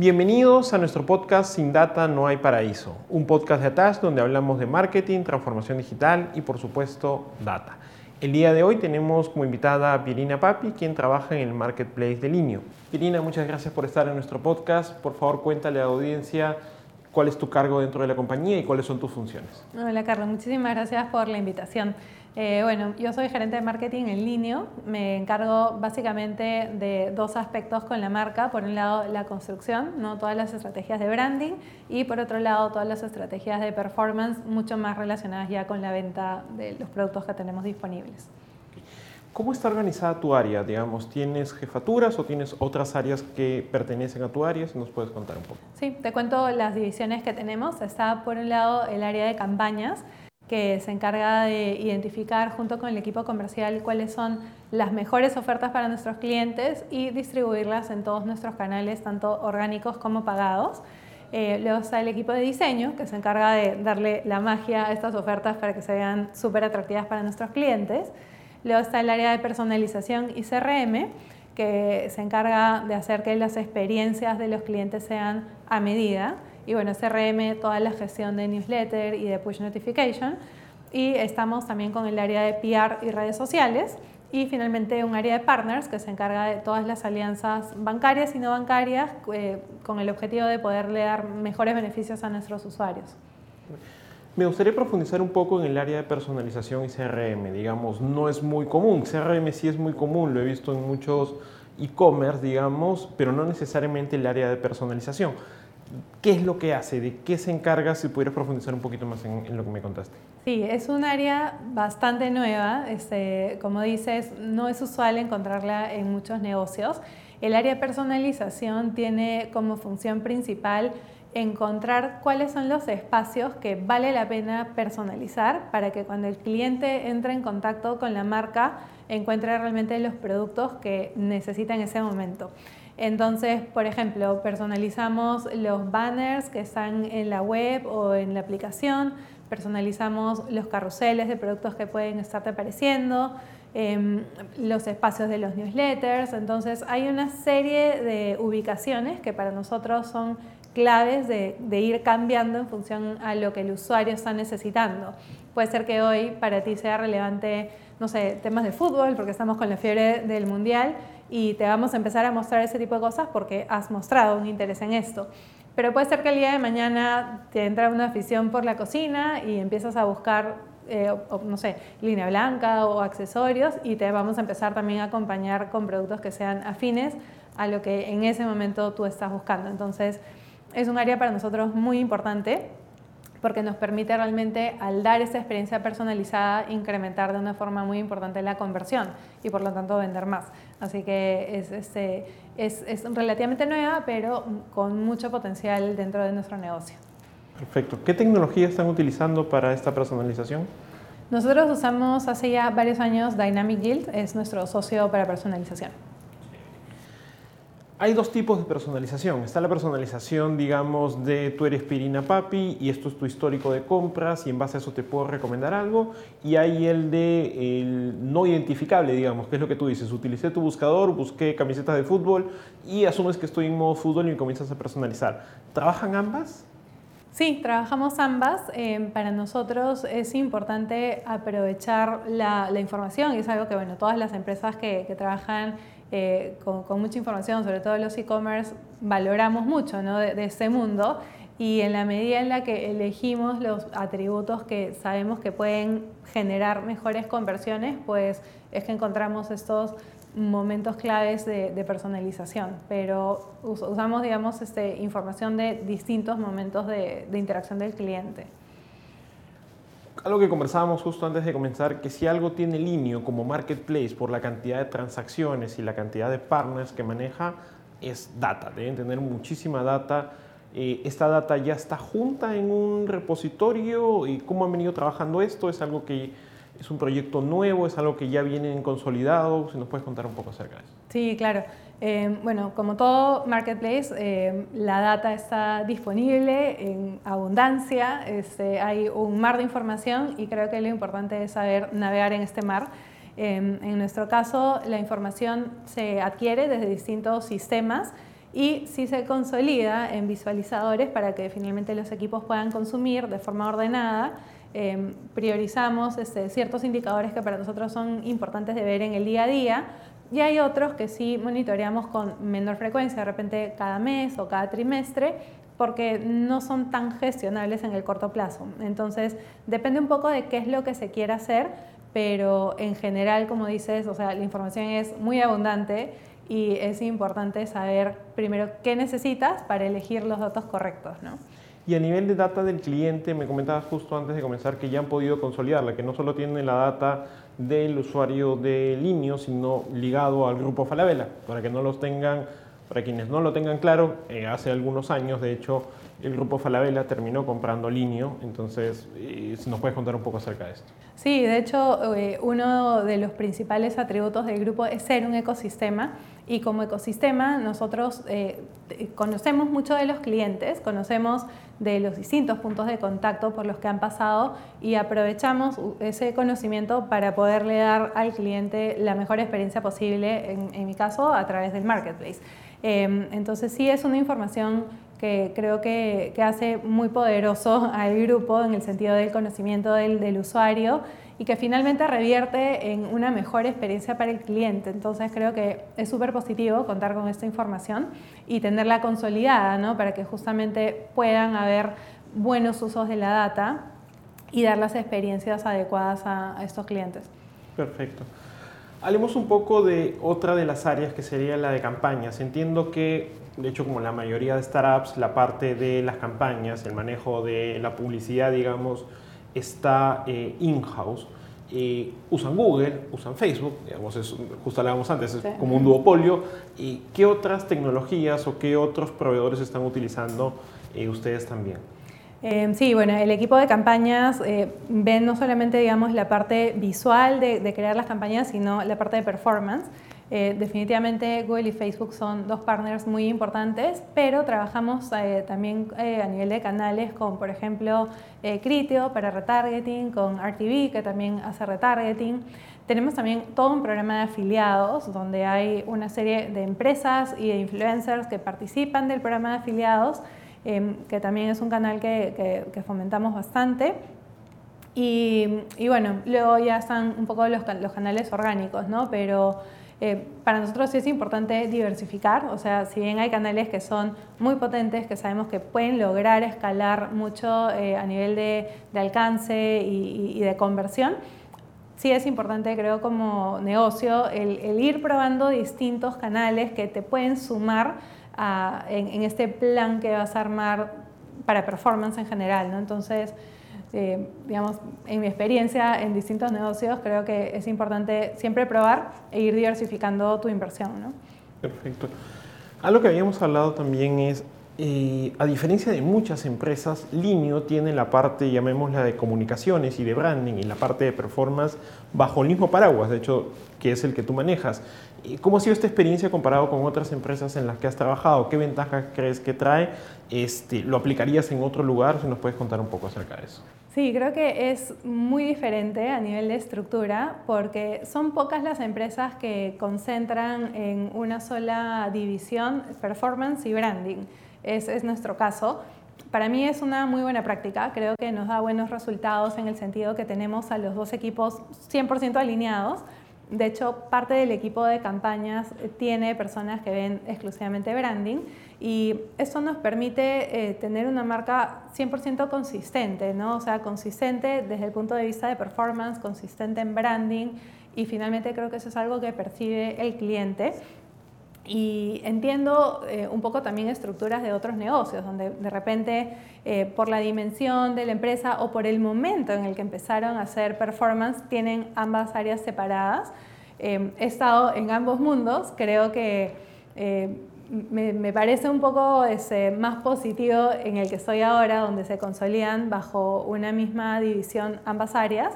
Bienvenidos a nuestro podcast Sin Data No hay Paraíso, un podcast de Atash donde hablamos de marketing, transformación digital y por supuesto data. El día de hoy tenemos como invitada a Pirina Papi, quien trabaja en el marketplace de Linio. Pirina, muchas gracias por estar en nuestro podcast. Por favor, cuéntale a la audiencia cuál es tu cargo dentro de la compañía y cuáles son tus funciones. Hola Carlos, muchísimas gracias por la invitación. Eh, bueno, yo soy gerente de marketing en línea. Me encargo básicamente de dos aspectos con la marca. Por un lado, la construcción, ¿no? todas las estrategias de branding y por otro lado, todas las estrategias de performance mucho más relacionadas ya con la venta de los productos que tenemos disponibles. ¿Cómo está organizada tu área? Digamos, ¿tienes jefaturas o tienes otras áreas que pertenecen a tu área? Si nos puedes contar un poco. Sí, te cuento las divisiones que tenemos. Está por un lado el área de campañas, que se encarga de identificar junto con el equipo comercial cuáles son las mejores ofertas para nuestros clientes y distribuirlas en todos nuestros canales, tanto orgánicos como pagados. Eh, luego está el equipo de diseño, que se encarga de darle la magia a estas ofertas para que se vean súper atractivas para nuestros clientes. Luego está el área de personalización y CRM, que se encarga de hacer que las experiencias de los clientes sean a medida y bueno, CRM, toda la gestión de newsletter y de push notification. Y estamos también con el área de PR y redes sociales. Y finalmente un área de partners que se encarga de todas las alianzas bancarias y no bancarias eh, con el objetivo de poderle dar mejores beneficios a nuestros usuarios. Me gustaría profundizar un poco en el área de personalización y CRM. Digamos, no es muy común. CRM sí es muy común, lo he visto en muchos e-commerce, digamos, pero no necesariamente el área de personalización. ¿Qué es lo que hace? ¿De qué se encarga? Si pudieras profundizar un poquito más en, lo que me contaste. Sí, es un área bastante nueva. Este, como dices, no es usual encontrarla en muchos negocios. El área de personalización tiene como función principal encontrar cuáles son los espacios que vale la pena personalizar para que cuando el cliente entre en contacto con la marca encuentre realmente los productos que necesita en ese momento. Entonces, por ejemplo, personalizamos los banners que están en la web o en la aplicación, personalizamos los carruseles de productos que pueden estar apareciendo, em, los espacios de los newsletters. Entonces, hay una serie de ubicaciones que para nosotros son claves de, de, ir cambiando en función a lo que el usuario está necesitando. Puede ser que hoy para ti sea relevante, no sé, temas de fútbol, porque estamos con la fiebre del mundial y te vamos a empezar a mostrar ese tipo de cosas porque has mostrado un interés en esto. Pero puede ser que el día de mañana te entra una afición por la cocina y empiezas a buscar, eh, no sé, línea blanca o accesorios y te vamos a empezar también a acompañar con productos que sean afines a lo que en ese momento tú estás buscando. Entonces, es un área para nosotros muy importante porque nos permite realmente, al dar esa experiencia personalizada, incrementar de una forma muy importante la conversión y por lo tanto vender más. Así que es, este, es, es relativamente nueva, pero con mucho potencial dentro de nuestro negocio. Perfecto. ¿Qué tecnología están utilizando para esta personalización? Nosotros usamos hace ya varios años Dynamic Yield, es nuestro socio para personalización. Hay dos tipos de personalización. Está la personalización, digamos, de tú eres Pirina Papi y esto es tu histórico de compras y en base a eso te puedo recomendar algo. Y hay el de el no identificable, digamos, que es lo que tú dices. Utilicé tu buscador, busqué camisetas de fútbol y asumes que estoy en modo fútbol y comienzas a personalizar. ¿Trabajan ambas? Sí, trabajamos ambas. Eh, para nosotros es importante aprovechar la, información y es algo que, bueno, todas las empresas que, que trabajan eh, con, mucha información, sobre todo los e-commerce, valoramos mucho ¿no? de, este mundo. Y en la medida en la que elegimos los atributos que sabemos que pueden generar mejores conversiones, pues es que encontramos estos momentos claves de, personalización, pero usamos, digamos, este, información de distintos momentos de, de interacción del cliente algo que conversábamos justo antes de comenzar, que si algo tiene línea como marketplace por la cantidad de transacciones y la cantidad de partners que maneja, es data. Deben tener muchísima data. Eh, esta data ya está junta en un repositorio y cómo han venido trabajando esto. Es algo que es un proyecto nuevo, es algo que ya viene consolidado. Si nos puedes contar un poco acerca de eso. Sí, claro. Eh, bueno, como todo marketplace, eh, la data está disponible en abundancia, este, hay un mar de información y creo que lo importante es saber navegar en este mar. Eh, en nuestro caso, la información se adquiere desde distintos sistemas y sí se consolida en visualizadores para que finalmente los equipos puedan consumir de forma ordenada. Priorizamos este, ciertos indicadores que para nosotros son importantes de ver en el día a día y hay otros que sí monitoreamos con menor frecuencia, de repente cada mes o cada trimestre, porque no son tan gestionables en el corto plazo. Entonces, depende un poco de qué es lo que se quiera hacer, pero en general, como dices, o sea, la información es muy abundante y es importante saber primero qué necesitas para elegir los datos correctos, ¿no? Y a nivel de data del cliente, me comentabas justo antes de comenzar que ya han podido consolidarla, que no solo tienen la data del usuario de Linio, sino ligado al grupo Falabella, para que no los tengan, para quienes no lo tengan claro, eh, hace algunos años, de hecho, el grupo Falabella terminó comprando Linio, entonces, eh, ¿nos puedes contar un poco acerca de esto? Sí, de hecho, eh, uno de los principales atributos del grupo es ser un ecosistema y como ecosistema nosotros eh, conocemos mucho de los clientes, conocemos de los distintos puntos de contacto por los que han pasado y aprovechamos ese conocimiento para poderle dar al cliente la mejor experiencia posible, en, mi caso, a través del marketplace. Em, entonces sí es una información que creo que, hace muy poderoso al grupo en el sentido del conocimiento del, del usuario y que finalmente revierte en una mejor experiencia para el cliente. Entonces creo que es súper positivo contar con esta información y tenerla consolidada, ¿no? Para que justamente puedan haber buenos usos de la data y dar las experiencias adecuadas a, estos clientes. Perfecto. Hablemos un poco de otra de las áreas que sería la de campañas. Entiendo que, de hecho, como la mayoría de startups, la parte de las campañas, el manejo de la publicidad, digamos, está eh, in-house. Eh, usan Google, usan Facebook, digamos, es, justo hablábamos antes, es como un duopolio. ¿Y qué otras tecnologías o qué otros proveedores están utilizando eh, ustedes también? Em, sí, bueno, el equipo de campañas ven no solamente, digamos, la parte visual de, de crear las campañas, sino la parte de performance. Eh, definitivamente Google y Facebook son dos partners muy importantes, pero trabajamos eh, también eh, a nivel de canales con, por ejemplo, Criteo para retargeting, con RTV que también hace retargeting. Tenemos también todo un programa de afiliados donde hay una serie de empresas y de influencers que participan del programa de afiliados, em, que también es un canal que, fomentamos bastante. Y, bueno, luego ya están un poco los, los canales orgánicos, ¿no? Pero eh, para nosotros sí es importante diversificar, o sea, si bien hay canales que son muy potentes, que sabemos que pueden lograr escalar mucho eh, a nivel de, alcance y, de conversión, sí es importante, creo, como negocio, el, ir probando distintos canales que te pueden sumar en, en, este plan que vas a armar para performance en general, ¿no? Entonces, eh, digamos, en mi experiencia en distintos negocios, creo que es importante siempre probar e ir diversificando tu inversión. ¿no? Perfecto. Algo que habíamos hablado también es, eh, a diferencia de muchas empresas, Linio tiene la parte, llamémosla, de comunicaciones y de branding y la parte de performance bajo el mismo paraguas, de hecho, que es el que tú manejas. ¿Cómo ha sido esta experiencia comparado con otras empresas en las que has trabajado? ¿Qué ventajas crees que trae? Este, ¿Lo aplicarías en otro lugar? Si nos puedes contar un poco acerca de eso. Sí, creo que es muy diferente a nivel de estructura porque son pocas las empresas que concentran en una sola división performance y branding. Ese es nuestro caso. Para mí es una muy buena práctica, creo que nos da buenos resultados en el sentido que tenemos a los dos equipos 100% alineados de hecho, parte del equipo de campañas tiene personas que ven exclusivamente branding y eso nos permite eh, tener una marca 100% consistente, ¿no? O sea, consistente desde el punto de vista de performance, consistente en branding y finalmente creo que eso es algo que percibe el cliente. Y entiendo eh, un poco también estructuras de otros negocios, donde de repente eh, por la dimensión de la empresa o por el momento en el que empezaron a hacer performance, tienen ambas áreas separadas. Eh, he estado en ambos mundos, creo que me, me, parece un poco ese, más positivo en el que estoy ahora, donde se consolidan bajo una misma división ambas áreas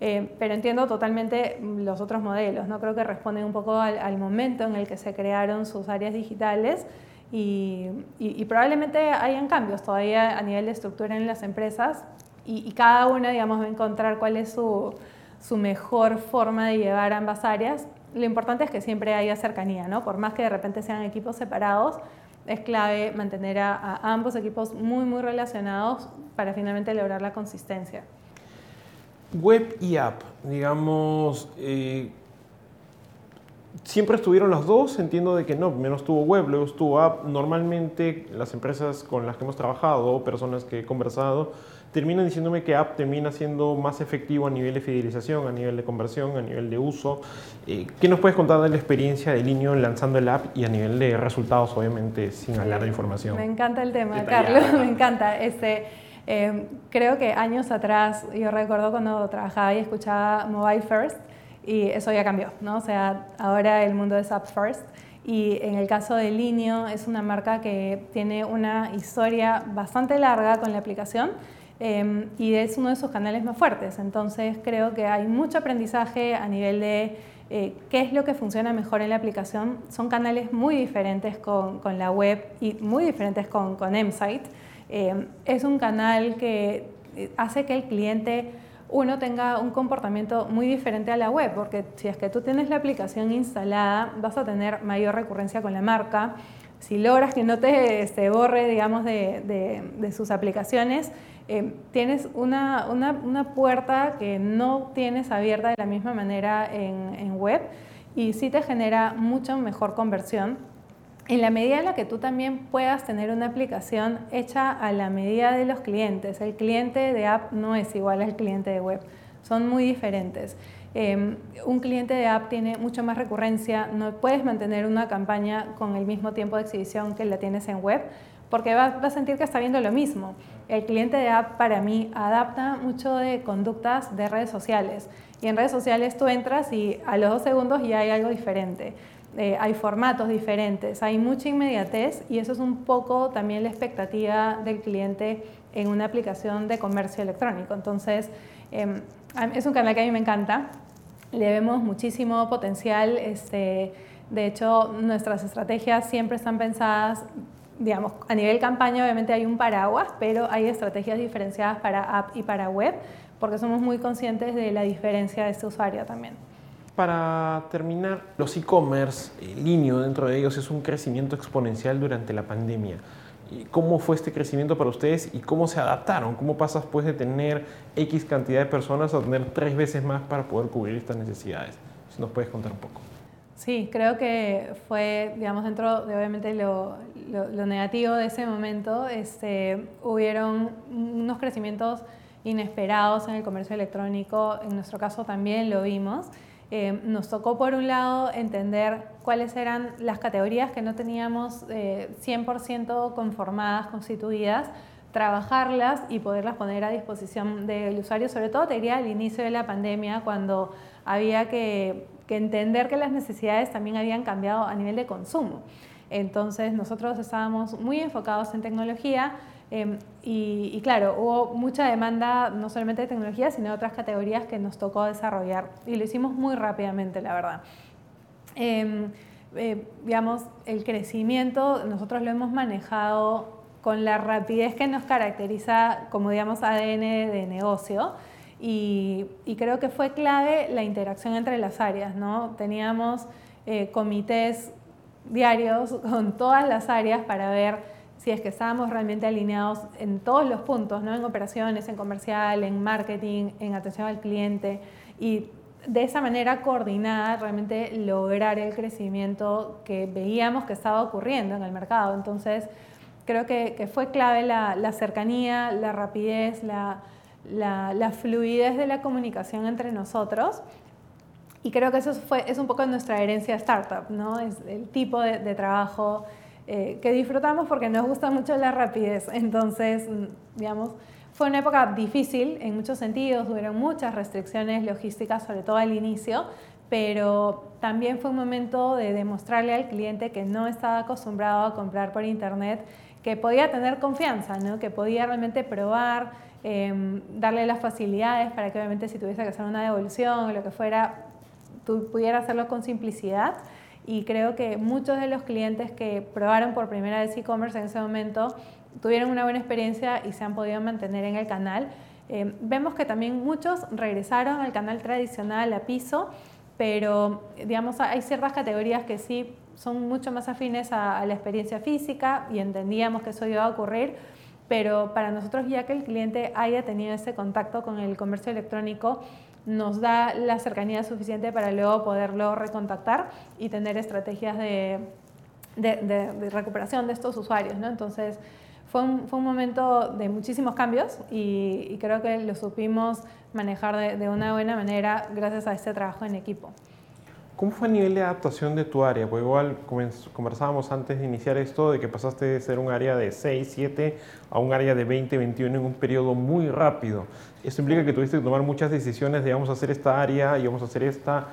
eh, pero entiendo totalmente los otros modelos, ¿no? Creo que responden un poco al, momento en el que se crearon sus áreas digitales y, probablemente hayan cambios todavía a nivel de estructura en las empresas y, cada una, digamos, va a encontrar cuál es su, su, mejor forma de llevar ambas áreas. Lo importante es que siempre haya cercanía, ¿no? Por más que de repente sean equipos separados, es clave mantener a, ambos equipos muy, muy relacionados para finalmente lograr la consistencia. Web y app, digamos, eh, siempre estuvieron las dos, entiendo de que no, primero estuvo web, luego estuvo app. Normalmente las empresas con las que hemos trabajado, personas que he conversado, terminan diciéndome que app termina siendo más efectivo a nivel de fidelización, a nivel de conversión, a nivel de uso. Eh, ¿Qué nos puedes contar de la experiencia de Linio lanzando el app y a nivel de resultados, obviamente, sin hablar de información? Me encanta el tema, Carlos, me encanta. Este, eh, creo que años atrás, yo recuerdo cuando trabajaba y escuchaba Mobile First, y eso ya cambió, ¿no? O sea, ahora el mundo es App First. Y en el caso de Linio, es una marca que tiene una historia bastante larga con la aplicación em, y es uno de sus canales más fuertes. Entonces, creo que hay mucho aprendizaje a nivel de eh, qué es lo que funciona mejor en la aplicación. Son canales muy diferentes con, con la web y muy diferentes con, con M-Site. Em, es un canal que eh, hace que el cliente uno tenga un comportamiento muy diferente a la web, porque si es que tú tienes la aplicación instalada, vas a tener mayor recurrencia con la marca. Si logras que no te este, borre, digamos, de, sus aplicaciones, eh, tienes una, puerta que no tienes abierta de la misma manera en, en web y sí te genera mucha mejor conversión en la medida en la que tú también puedas tener una aplicación hecha a la medida de los clientes. El cliente de app no es igual al cliente de web, son muy diferentes. Em, un cliente de app tiene mucho más recurrencia, no puedes mantener una campaña con el mismo tiempo de exhibición que la tienes en web, porque vas a sentir que está viendo lo mismo. El cliente de app para mí adapta mucho de conductas de redes sociales. Y en redes sociales tú entras y a los dos segundos ya hay algo diferente. Eh, hay formatos diferentes, hay mucha inmediatez y eso es un poco también la expectativa del cliente en una aplicación de comercio electrónico. Entonces, em, es un canal que a mí me encanta, le vemos muchísimo potencial, este, de hecho nuestras estrategias siempre están pensadas, digamos, a nivel campaña obviamente hay un paraguas, pero hay estrategias diferenciadas para app y para web, porque somos muy conscientes de la diferencia de este usuario también. Para terminar, los e-commerce, el Linio dentro de ellos es un crecimiento exponencial durante la pandemia. ¿Cómo fue este crecimiento para ustedes y cómo se adaptaron? ¿Cómo pasas pues de tener X cantidad de personas a tener tres veces más para poder cubrir estas necesidades? Si nos puedes contar un poco. Sí, creo que fue, digamos, dentro de obviamente lo, lo, negativo de ese momento, este, hubieron unos crecimientos inesperados en el comercio electrónico, en nuestro caso también lo vimos. Eh, nos tocó, por un lado, entender cuáles eran las categorías que no teníamos 100% eh, conformadas, constituidas, trabajarlas y poderlas poner a disposición del usuario, sobre todo te diría al inicio de la pandemia, cuando había que, que entender que las necesidades también habían cambiado a nivel de consumo. Entonces nosotros estábamos muy enfocados en tecnología, Em, y, claro, hubo mucha demanda no solamente de tecnología, sino de otras categorías que nos tocó desarrollar y lo hicimos muy rápidamente, la verdad. Em, eh, digamos, el crecimiento nosotros lo hemos manejado con la rapidez que nos caracteriza como, digamos, ADN de negocio. Y, creo que fue clave la interacción entre las áreas, ¿no? Teníamos eh, comités diarios con todas las áreas para ver si es que estábamos realmente alineados en todos los puntos, ¿no? en operaciones, en comercial, en marketing, en atención al cliente y de esa manera coordinada realmente lograr el crecimiento que veíamos que estaba ocurriendo en el mercado. Entonces, creo que, fue clave la, cercanía, la rapidez, la, fluidez de la comunicación entre nosotros. Y creo que eso fue, es un poco nuestra herencia startup, ¿no? Es el tipo de, de trabajo eh, que disfrutamos porque nos gusta mucho la rapidez. Entonces, mm, digamos, fue una época difícil en muchos sentidos, hubieron muchas restricciones logísticas, sobre todo al inicio, pero también fue un momento de demostrarle al cliente que no estaba acostumbrado a comprar por internet, que podía tener confianza, ¿no? que podía realmente probar, em, darle las facilidades para que obviamente si tuviese que hacer una devolución o lo que fuera, tú pudieras hacerlo con simplicidad y creo que muchos de los clientes que probaron por primera vez e-commerce en ese momento tuvieron una buena experiencia y se han podido mantener en el canal. Eh, vemos que también muchos regresaron al canal tradicional a piso, pero digamos hay ciertas categorías que sí son mucho más afines a, la experiencia física y entendíamos que eso iba a ocurrir, pero para nosotros ya que el cliente haya tenido ese contacto con el comercio electrónico, nos da la cercanía suficiente para luego poderlo recontactar y tener estrategias de, recuperación de estos usuarios. ¿no? Entonces, fue un, momento de muchísimos cambios y, y creo que lo supimos manejar de, de, una buena manera gracias a este trabajo en equipo. ¿Cómo fue el nivel de adaptación de tu área? Pues igual conversábamos antes de iniciar esto de que pasaste de ser un área de 6, 7 a un área de 20, 21 en un periodo muy rápido. Esto implica que tuviste que tomar muchas decisiones de vamos a hacer esta área y vamos a hacer esta.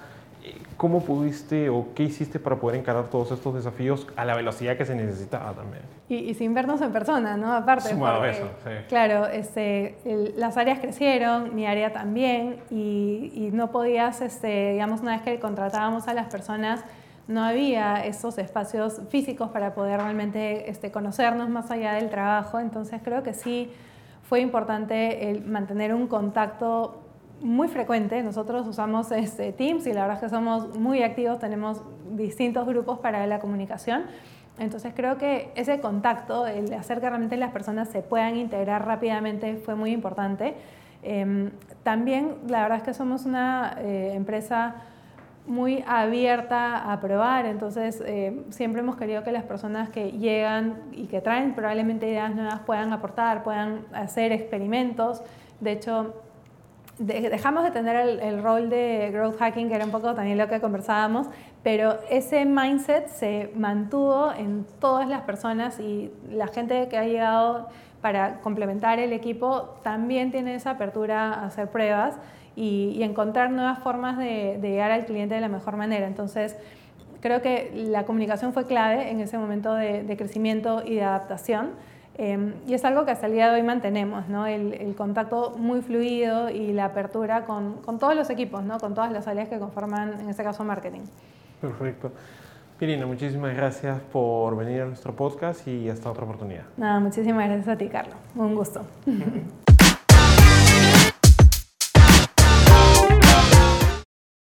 ¿Cómo pudiste o qué hiciste para poder encarar todos estos desafíos a la velocidad que se necesitaba también? Y, sin vernos en persona, ¿no? Aparte. Sumado eso, sí. Claro, este, las áreas crecieron, mi área también, y, y, no podías, este, digamos, una vez que contratábamos a las personas, no había esos espacios físicos para poder realmente este, conocernos más allá del trabajo. Entonces creo que sí fue importante el mantener un contacto muy frecuente. Nosotros usamos este, Teams y la verdad es que somos muy activos, tenemos distintos grupos para la comunicación. Entonces creo que ese contacto, el hacer que realmente las personas se puedan integrar rápidamente fue muy importante. Em, también la verdad es que somos una eh, empresa muy abierta a probar, entonces eh, siempre hemos querido que las personas que llegan y que traen probablemente ideas nuevas puedan aportar, puedan hacer experimentos. De hecho, dejamos de tener el, rol de growth hacking, que era un poco también lo que conversábamos, pero ese mindset se mantuvo en todas las personas y la gente que ha llegado para complementar el equipo también tiene esa apertura a hacer pruebas y, encontrar nuevas formas de, llegar al cliente de la mejor manera. Entonces, creo que la comunicación fue clave en ese momento de crecimiento y de adaptación. Em, y es algo que hasta el día de hoy mantenemos, ¿no? el, contacto muy fluido y la apertura con, con, todos los equipos, ¿no? con todas las áreas que conforman, en este caso, marketing. Perfecto. Pirina, muchísimas gracias por venir a nuestro podcast y hasta otra oportunidad. Nada, muchísimas gracias a ti, Carlos. Un gusto.